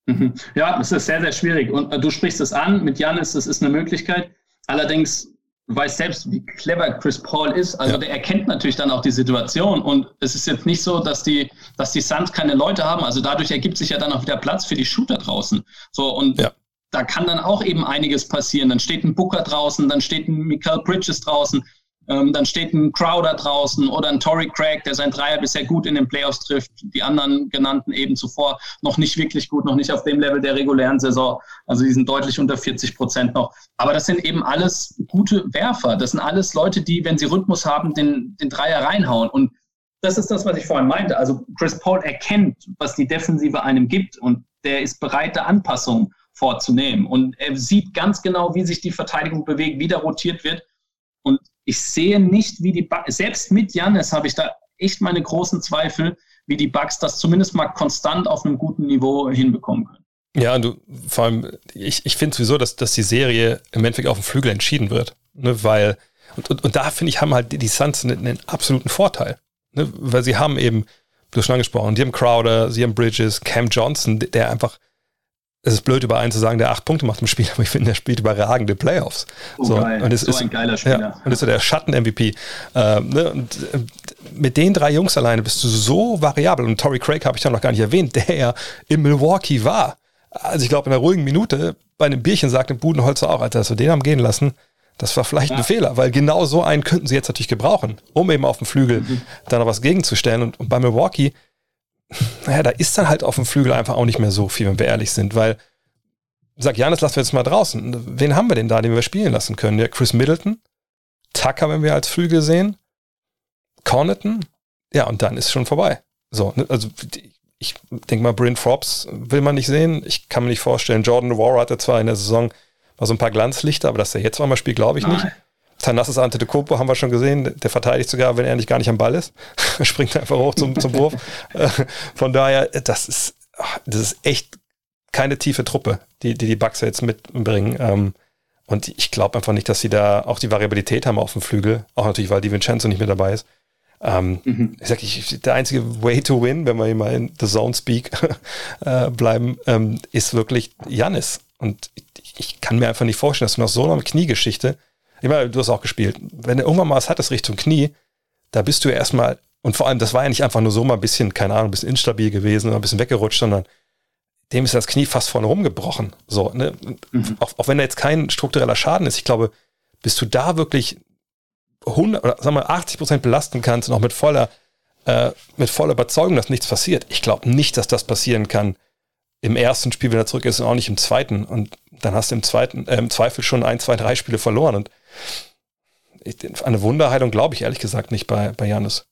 Mhm. Ja, es ist sehr, sehr schwierig. Und äh, du sprichst es an, mit Janis, das ist eine Möglichkeit. Allerdings weiß selbst, wie clever Chris Paul ist. Also ja. der erkennt natürlich dann auch die Situation. Und es ist jetzt nicht so, dass die, dass die Suns keine Leute haben. Also dadurch ergibt sich ja dann auch wieder Platz für die Shooter draußen. So und ja. da kann dann auch eben einiges passieren. Dann steht ein Booker draußen, dann steht ein Michael Bridges draußen. Ähm, dann steht ein Crowder draußen oder ein Tory Craig, der sein Dreier bisher gut in den Playoffs trifft. Die anderen genannten eben zuvor noch nicht wirklich gut, noch nicht auf dem Level der regulären Saison. Also die sind deutlich unter 40 Prozent noch. Aber das sind eben alles gute Werfer. Das sind alles Leute, die, wenn sie Rhythmus haben, den, den Dreier reinhauen. Und das ist das, was ich vorhin meinte. Also Chris Paul erkennt, was die Defensive einem gibt und der ist bereit, da Anpassungen vorzunehmen. Und er sieht ganz genau, wie sich die Verteidigung bewegt, wie da rotiert wird. Und ich sehe nicht, wie die Bugs, selbst mit Jannis habe ich da echt meine großen Zweifel, wie die Bugs das zumindest mal konstant auf einem guten Niveau hinbekommen können. Ja, du, vor allem, ich, ich finde sowieso, dass, dass die Serie im Endeffekt auf dem Flügel entschieden wird. Ne, weil, und, und, und da finde ich, haben halt die Suns einen, einen absoluten Vorteil. Ne, weil sie haben eben, du hast schon angesprochen, die haben Crowder, sie haben Bridges, Cam Johnson, der einfach es ist blöd, über einen zu sagen, der acht Punkte macht im Spiel, [laughs] aber ich finde, der spielt überragende Playoffs. Oh, so, geil. und es so ist, ein geiler Spieler. Ja, und ist so der Schatten-MVP. Ähm, ne, und äh, mit den drei Jungs alleine bist du so variabel. Und Tory Craig habe ich dann noch gar nicht erwähnt, der ja in Milwaukee war. Also ich glaube, in einer ruhigen Minute bei einem Bierchen sagt dem Budenholzer auch, Alter, dass wir den haben gehen lassen, das war vielleicht ja. ein Fehler, weil genau so einen könnten sie jetzt natürlich gebrauchen, um eben auf dem Flügel mhm. da noch was gegenzustellen. Und, und bei Milwaukee naja, da ist dann halt auf dem Flügel einfach auch nicht mehr so viel, wenn wir ehrlich sind, weil, sag Janis, lassen wir jetzt mal draußen. Wen haben wir denn da, den wir spielen lassen können? Ja, Chris Middleton, Tucker, wenn wir als Flügel sehen, Corneton, ja, und dann ist schon vorbei. So, ne, also ich denke mal, Bryn Forbes will man nicht sehen. Ich kann mir nicht vorstellen, Jordan Noir hatte zwar in der Saison mal so ein paar Glanzlichter, aber dass er jetzt mal spielt, glaube ich Nein. nicht. Tanassis Antetokounmpo haben wir schon gesehen, der verteidigt sogar, wenn er nicht gar nicht am Ball ist. [laughs] Springt einfach hoch zum, zum Wurf. Äh, von daher, das ist, das ist echt keine tiefe Truppe, die die, die Bucks jetzt mitbringen. Ähm, und ich glaube einfach nicht, dass sie da auch die Variabilität haben auf dem Flügel. Auch natürlich, weil die Vincenzo nicht mehr dabei ist. Ähm, mhm. Ich sag, ich, der einzige Way to win, wenn wir hier mal in The Zone Speak [laughs] äh, bleiben, ähm, ist wirklich Janis. Und ich, ich, kann mir einfach nicht vorstellen, dass du nach so einer Kniegeschichte ich meine, du hast auch gespielt. Wenn du irgendwann mal was hattest Richtung Knie, da bist du ja erstmal, und vor allem, das war ja nicht einfach nur so mal ein bisschen, keine Ahnung, ein bisschen instabil gewesen oder ein bisschen weggerutscht, sondern dem ist das Knie fast vorne rumgebrochen. So, ne? Mhm. Auch, auch wenn da jetzt kein struktureller Schaden ist, ich glaube, bis du da wirklich 100 oder sagen wir 80 Prozent belasten kannst und auch mit voller, äh, mit voller Überzeugung, dass nichts passiert. Ich glaube nicht, dass das passieren kann im ersten Spiel, wenn er zurück ist und auch nicht im zweiten. Und dann hast du im zweiten, äh, im Zweifel schon ein, zwei, drei Spiele verloren. Und ich, eine Wunderheilung glaube ich ehrlich gesagt nicht bei, bei Janis.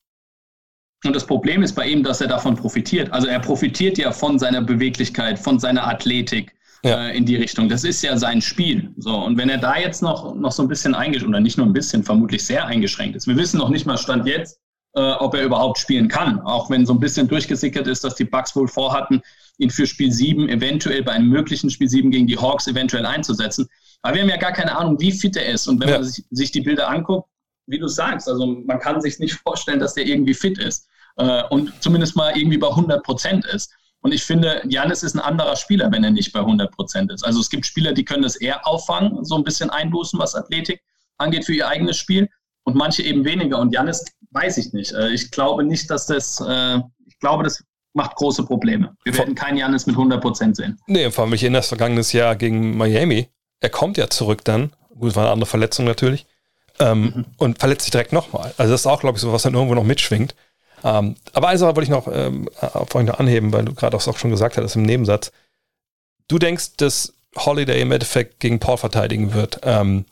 Und das Problem ist bei ihm, dass er davon profitiert. Also er profitiert ja von seiner Beweglichkeit, von seiner Athletik ja. äh, in die Richtung. Das ist ja sein Spiel. So, und wenn er da jetzt noch, noch so ein bisschen eingeschränkt, oder nicht nur ein bisschen, vermutlich sehr eingeschränkt ist. Wir wissen noch nicht mal Stand jetzt, äh, ob er überhaupt spielen kann. Auch wenn so ein bisschen durchgesickert ist, dass die Bucks wohl vorhatten, ihn für Spiel 7 eventuell bei einem möglichen Spiel 7 gegen die Hawks eventuell einzusetzen. Aber wir haben ja gar keine Ahnung, wie fit er ist. Und wenn ja. man sich, sich, die Bilder anguckt, wie du sagst, also man kann sich nicht [laughs] vorstellen, dass der irgendwie fit ist äh, und zumindest mal irgendwie bei 100 Prozent ist. Und ich finde, Janis ist ein anderer Spieler, wenn er nicht bei 100 Prozent ist. Also es gibt Spieler, die können das eher auffangen, so ein bisschen einbußen, was Athletik angeht für ihr eigenes Spiel und manche eben weniger. Und Janis weiß ich nicht. Äh, ich glaube nicht, dass das, äh, ich glaube, das macht große Probleme. Wir werden keinen Janis mit 100 Prozent sehen. Nee, vor allem, ich erinnere das vergangenes Jahr gegen Miami er kommt ja zurück dann. Gut, es war eine andere Verletzung natürlich. Ähm, mhm. Und verletzt sich direkt nochmal. Also das ist auch, glaube ich, so, was dann irgendwo noch mitschwingt. Ähm, aber eine Sache wollte ich noch ähm, vorhin noch anheben, weil du gerade auch schon gesagt hattest im Nebensatz. Du denkst, dass Holiday im Endeffekt gegen Paul verteidigen wird. Ähm,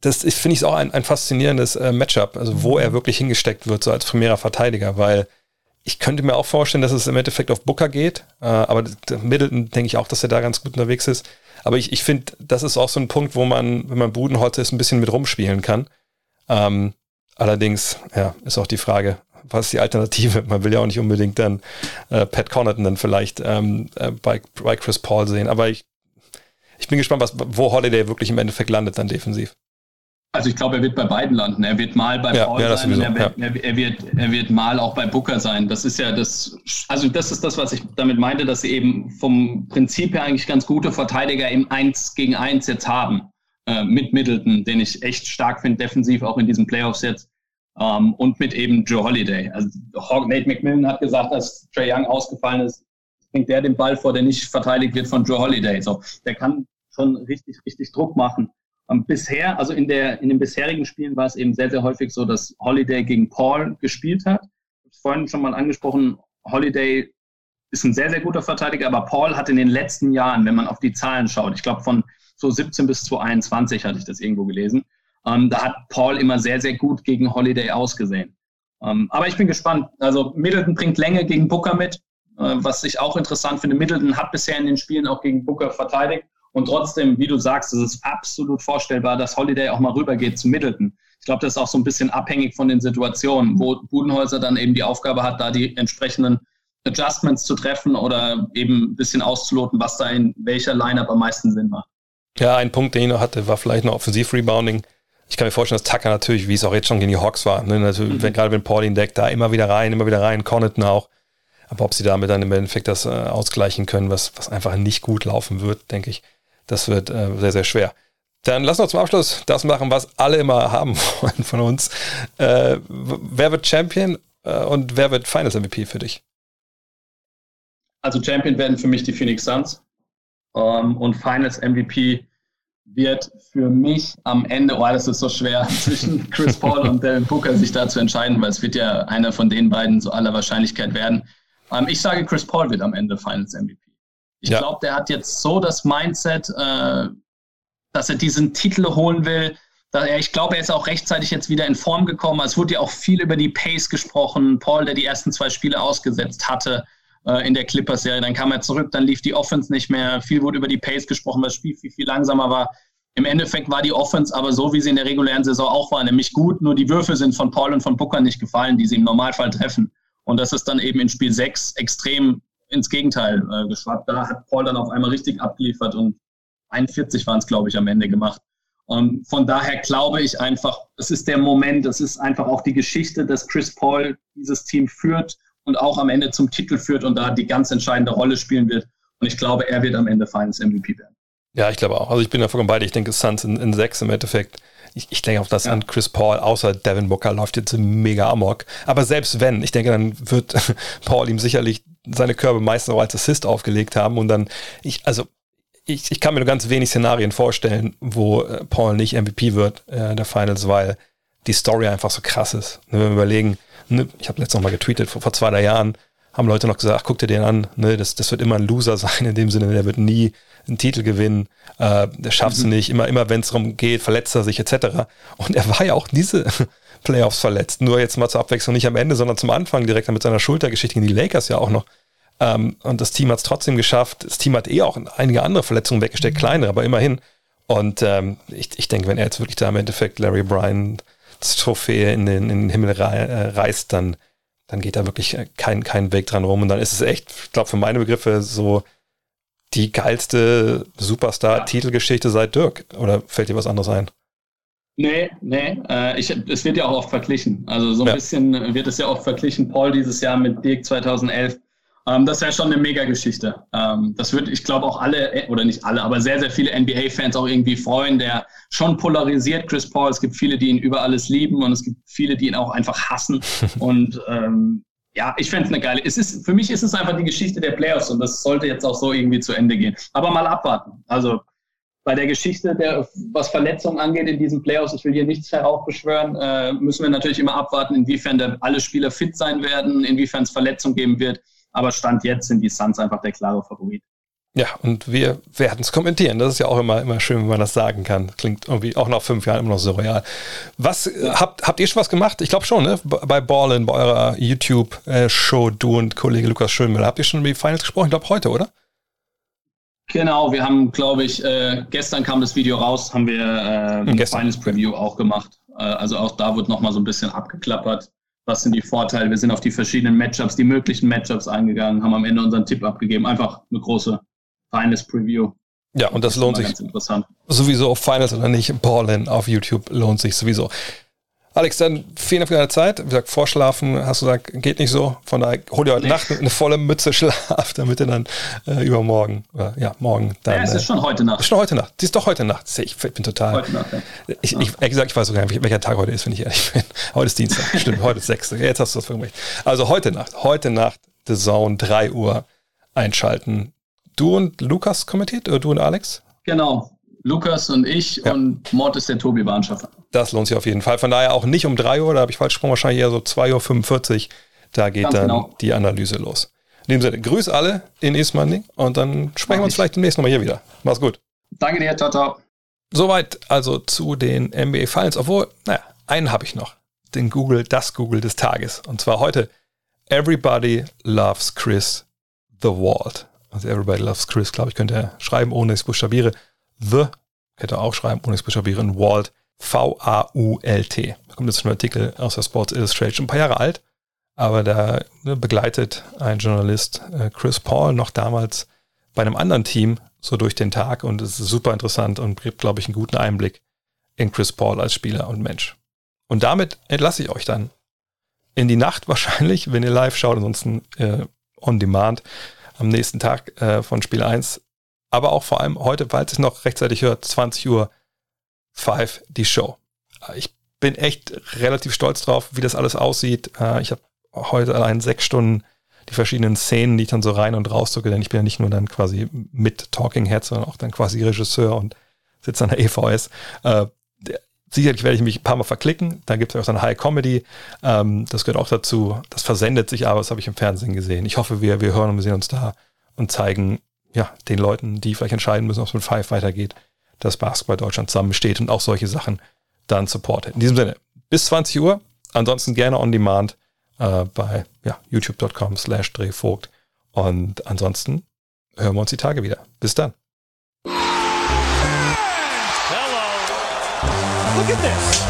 das finde ich auch ein, ein faszinierendes äh, Matchup, also wo er wirklich hingesteckt wird, so als primärer Verteidiger, weil ich könnte mir auch vorstellen, dass es im Endeffekt auf Booker geht, äh, aber Middleton denke ich auch, dass er da ganz gut unterwegs ist. Aber ich, ich finde, das ist auch so ein Punkt, wo man, wenn man Budenholzer ist, ein bisschen mit rumspielen kann. Ähm, allerdings, ja, ist auch die Frage, was ist die Alternative? [laughs] Man will ja auch nicht unbedingt dann äh, Pat Connaughton dann vielleicht ähm, äh, bei, bei Chris Paul sehen. Aber ich, Ich bin gespannt, was, wo Holiday wirklich im Endeffekt landet dann defensiv. Also ich glaube, er wird bei beiden landen. Er wird mal bei ja, Paul ja, sein er wird, ja. er, wird, er wird mal auch bei Booker sein. Das ist ja das, also das ist das, was ich damit meinte, dass sie eben vom Prinzip her eigentlich ganz gute Verteidiger im Eins gegen Eins jetzt haben. Äh, mit Middleton, den ich echt stark finde, defensiv auch in diesen Playoffs jetzt. Ähm, und mit eben Joe Holiday. Also Nate McMillan hat gesagt, dass Trey Young ausgefallen ist, bringt der den Ball vor, der nicht verteidigt wird von Joe Holiday. So, der kann schon richtig, richtig Druck machen. Um, bisher, also in, der, in den bisherigen Spielen war es eben sehr, sehr häufig so, dass Holiday gegen Paul gespielt hat. Ich habe vorhin schon mal angesprochen, Holiday ist ein sehr, sehr guter Verteidiger, aber Paul hat in den letzten Jahren, wenn man auf die Zahlen schaut, ich glaube von so 17 bis 2021 hatte ich das irgendwo gelesen, ähm, da hat Paul immer sehr, sehr gut gegen Holiday ausgesehen. Ähm, aber ich bin gespannt. Also Middleton bringt Länge gegen Booker mit, äh, was ich auch interessant finde. Middleton hat bisher in den Spielen auch gegen Booker verteidigt und trotzdem, wie du sagst, ist es absolut vorstellbar, dass Holiday auch mal rübergeht zu Middleton. Ich glaube, das ist auch so ein bisschen abhängig von den Situationen, wo Budenhäuser dann eben die Aufgabe hat, da die entsprechenden Adjustments zu treffen oder eben ein bisschen auszuloten, was da in welcher Lineup am meisten Sinn macht. Ja, ein Punkt, den ich noch hatte, war vielleicht noch Offensiv-Rebounding. Ich kann mir vorstellen, dass Tucker natürlich, wie es auch jetzt schon gegen die Hawks war, ne, natürlich, mhm. wenn, gerade wenn Paul ihn deckt, da immer wieder rein, immer wieder rein, Connaughton auch. Aber ob sie damit dann im Endeffekt das äh, ausgleichen können, was, was einfach nicht gut laufen wird, denke ich, das wird äh, sehr, sehr schwer. Dann lass uns zum Abschluss das machen, was alle immer haben [laughs] wollen von uns. Äh, wer wird Champion äh, und wer wird Finals MVP für dich? Also Champion werden für mich die Phoenix Suns ähm, und Finals MVP wird für mich am Ende, oh, das ist so schwer, [laughs] zwischen Chris Paul und Devin Booker sich da zu entscheiden, weil es wird ja einer von den beiden so aller Wahrscheinlichkeit werden. Ähm, ich sage, Chris Paul wird am Ende Finals MVP. Ich ja. glaube, der hat jetzt so das Mindset, äh, dass er diesen Titel holen will. Er, ich glaube, er ist auch rechtzeitig jetzt wieder in Form gekommen. Es wurde ja auch viel über die Pace gesprochen. Paul, der die ersten zwei Spiele ausgesetzt hatte äh, in der Clippers-Serie, dann kam er zurück, dann lief die Offense nicht mehr. Viel wurde über die Pace gesprochen, weil das Spiel viel, viel langsamer war. Im Endeffekt war die Offense aber so, wie sie in der regulären Saison auch war, nämlich gut. Nur die Würfe sind von Paul und von Booker nicht gefallen, die sie im Normalfall treffen. Und das ist dann eben in Spiel 6 extrem ins Gegenteil äh, geschwappt. Da hat Paul dann auf einmal richtig abgeliefert und 41 waren es, glaube ich, am Ende gemacht. Und von daher glaube ich einfach, es ist der Moment, es ist einfach auch die Geschichte, dass Chris Paul dieses Team führt und auch am Ende zum Titel führt und da die ganz entscheidende Rolle spielen wird. Und ich glaube, er wird am Ende Finals MVP werden. Ja, ich glaube auch. Also ich bin da vollkommen bei dir. Ich denke, Suns in, in sechs im Endeffekt. Ich, ich denke auch, dass ja. an Chris Paul, außer Devin Booker, läuft jetzt mega amok. Aber selbst wenn, ich denke, dann wird [laughs] Paul ihm sicherlich seine Körbe meistens auch als Assist aufgelegt haben und dann, ich, also ich, ich kann mir nur ganz wenig Szenarien vorstellen, wo äh, Paul nicht MVP wird äh, der Finals, weil die Story einfach so krass ist. Ne, wenn wir überlegen, ne, ich habe letztes noch mal getweetet, vor, vor zwei, drei Jahren haben Leute noch gesagt, ach, guck dir den an, ne, das, das wird immer ein Loser [laughs] sein, in dem Sinne, der wird nie einen Titel gewinnen, äh, der schafft es mhm. nicht, immer, immer wenn es darum geht, verletzt er sich etc. Und er war ja auch diese Playoffs verletzt, nur jetzt mal zur Abwechslung nicht am Ende, sondern zum Anfang direkt mit seiner Schultergeschichte gegen die Lakers ja auch noch. Ähm, und das Team hat es trotzdem geschafft. Das Team hat eh auch einige andere Verletzungen weggesteckt, kleinere, aber immerhin. Und ähm, ich, ich denke, wenn er jetzt wirklich da im Endeffekt Larry Bryan das Trophäe in den, in den Himmel äh, reißt, dann, dann geht da wirklich kein, kein Weg dran rum. Und dann ist es echt, ich glaube, für meine Begriffe so die geilste Superstar-Titelgeschichte seit Dirk. Oder fällt dir was anderes ein? Nee, nee. Äh, ich, es wird ja auch oft verglichen. Also so ein ja. bisschen wird es ja oft verglichen. Paul dieses Jahr mit Dirk 2011. Ähm, das wäre schon eine Mega-Geschichte. Ähm, das würde, ich glaube, auch alle, äh, oder nicht alle, aber sehr, sehr viele NBA-Fans auch irgendwie freuen, der schon polarisiert Chris Paul. Es gibt viele, die ihn über alles lieben und es gibt viele, die ihn auch einfach hassen. [laughs] und ähm, ja, ich fände es eine geile. Es ist, für mich ist es einfach die Geschichte der Playoffs und das sollte jetzt auch so irgendwie zu Ende gehen. Aber mal abwarten. Also bei der Geschichte, der, was Verletzungen angeht in diesen Playoffs, ich will hier nichts heraufbeschwören, äh, müssen wir natürlich immer abwarten, inwiefern der, alle Spieler fit sein werden, inwiefern es Verletzungen geben wird. Aber Stand jetzt sind die Suns einfach der klare Favorit. Ja, und wir werden es kommentieren. Das ist ja auch immer, immer schön, wenn man das sagen kann. Klingt irgendwie auch nach fünf Jahren immer noch so real. Was äh, habt, habt ihr schon was gemacht? Ich glaube schon, ne? Bei Ballin, bei eurer YouTube-Show, du und Kollege Lukas Schönmüller. Habt ihr schon über die Finals gesprochen? Ich glaube heute, oder? Genau, wir haben, glaube ich, äh, gestern kam das Video raus, haben wir äh, ein Finals Preview auch gemacht. Äh, also auch da wird nochmal so ein bisschen abgeklappert was sind die Vorteile. Wir sind auf die verschiedenen Matchups, die möglichen Matchups eingegangen, haben am Ende unseren Tipp abgegeben. Einfach eine große, feines Preview. Ja, und das, Das lohnt sich sowieso, Finals oder nicht, Ballin auf YouTube lohnt sich sowieso. Alex, dann vielen Dank für deine Zeit. Wie gesagt, vorschlafen, hast du gesagt, geht nicht so. Von daher hol dir heute Nee. Nacht eine volle Mütze [laughs] Schlaf, damit du dann äh, übermorgen, oder, ja, morgen dann. Ja, es äh, ist schon heute Nacht. ist schon heute Nacht. Sie ist doch heute Nacht. Ich bin total. Heute Nacht, ja. Ich, ich, ehrlich gesagt, ich weiß sogar nicht, welcher Tag heute ist, wenn ich ehrlich bin. [laughs] Heute ist Dienstag. Stimmt, heute ist 6. Jetzt hast du das für mich. Also heute Nacht, heute Nacht, The Zone, 3 Uhr einschalten. Du und Lukas kommentiert oder du und Alex? Genau. Lukas und ich Ja. und Mord ist der Tobi Bahnschaffer. Das lohnt sich auf jeden Fall. Von daher auch nicht um 3 Uhr, da habe ich falsch gesprochen, wahrscheinlich eher so 2.45 Uhr. Da geht Ganz dann genau. die Analyse los. In dem Sinne, grüß alle in Ismaning und dann sprechen wir uns ich. vielleicht demnächst nochmal hier wieder. Mach's gut. Danke dir, ciao, ciao. Soweit also zu den NBA Finals, obwohl, naja, einen habe ich noch. Den Google, das Google des Tages. Und zwar heute Everybody Loves Chris The Walt. Also Everybody Loves Chris, glaube ich, könnte er schreiben, ohne ich buchstabiere. The, könnte er auch schreiben, ohne ich buchstabiere. Und Walt, V-A-U-L-T. Da kommt jetzt ein Artikel aus der Sports Illustration, ein paar Jahre alt. Aber da ne, begleitet ein Journalist äh, Chris Paul noch damals bei einem anderen Team so durch den Tag und es ist super interessant und gibt, glaube ich, einen guten Einblick in Chris Paul als Spieler und Mensch. Und damit entlasse ich euch dann in die Nacht [laughs] wahrscheinlich, wenn ihr live schaut, ansonsten äh, on demand am nächsten Tag äh, von Spiel 1. Aber auch vor allem heute, falls ihr es noch rechtzeitig hört, 20 Uhr 5 die Show. Äh, Ich bin echt relativ stolz drauf, wie das alles aussieht. Äh, Ich habe heute allein sechs Stunden die verschiedenen Szenen, die ich dann so rein und raus drücke, denn ich bin ja nicht nur dann quasi mit Talking Head, sondern auch dann quasi Regisseur und sitze an der EVS. Äh, sicherlich werde ich mich ein paar Mal verklicken. Da gibt es auch dann High Comedy. Ähm, das gehört auch dazu. Das versendet sich aber, das habe ich im Fernsehen gesehen. Ich hoffe, wir, wir hören und wir sehen uns da und zeigen ja, den Leuten, die vielleicht entscheiden müssen, ob es mit Five weitergeht, dass Basketball Deutschland zusammensteht und auch solche Sachen dann supportet. In diesem Sinne, bis 20 Uhr. Ansonsten gerne on demand äh, bei ja, youtube.com slash drehvogt. Und ansonsten hören wir uns die Tage wieder. Bis dann. Hello. Look at this.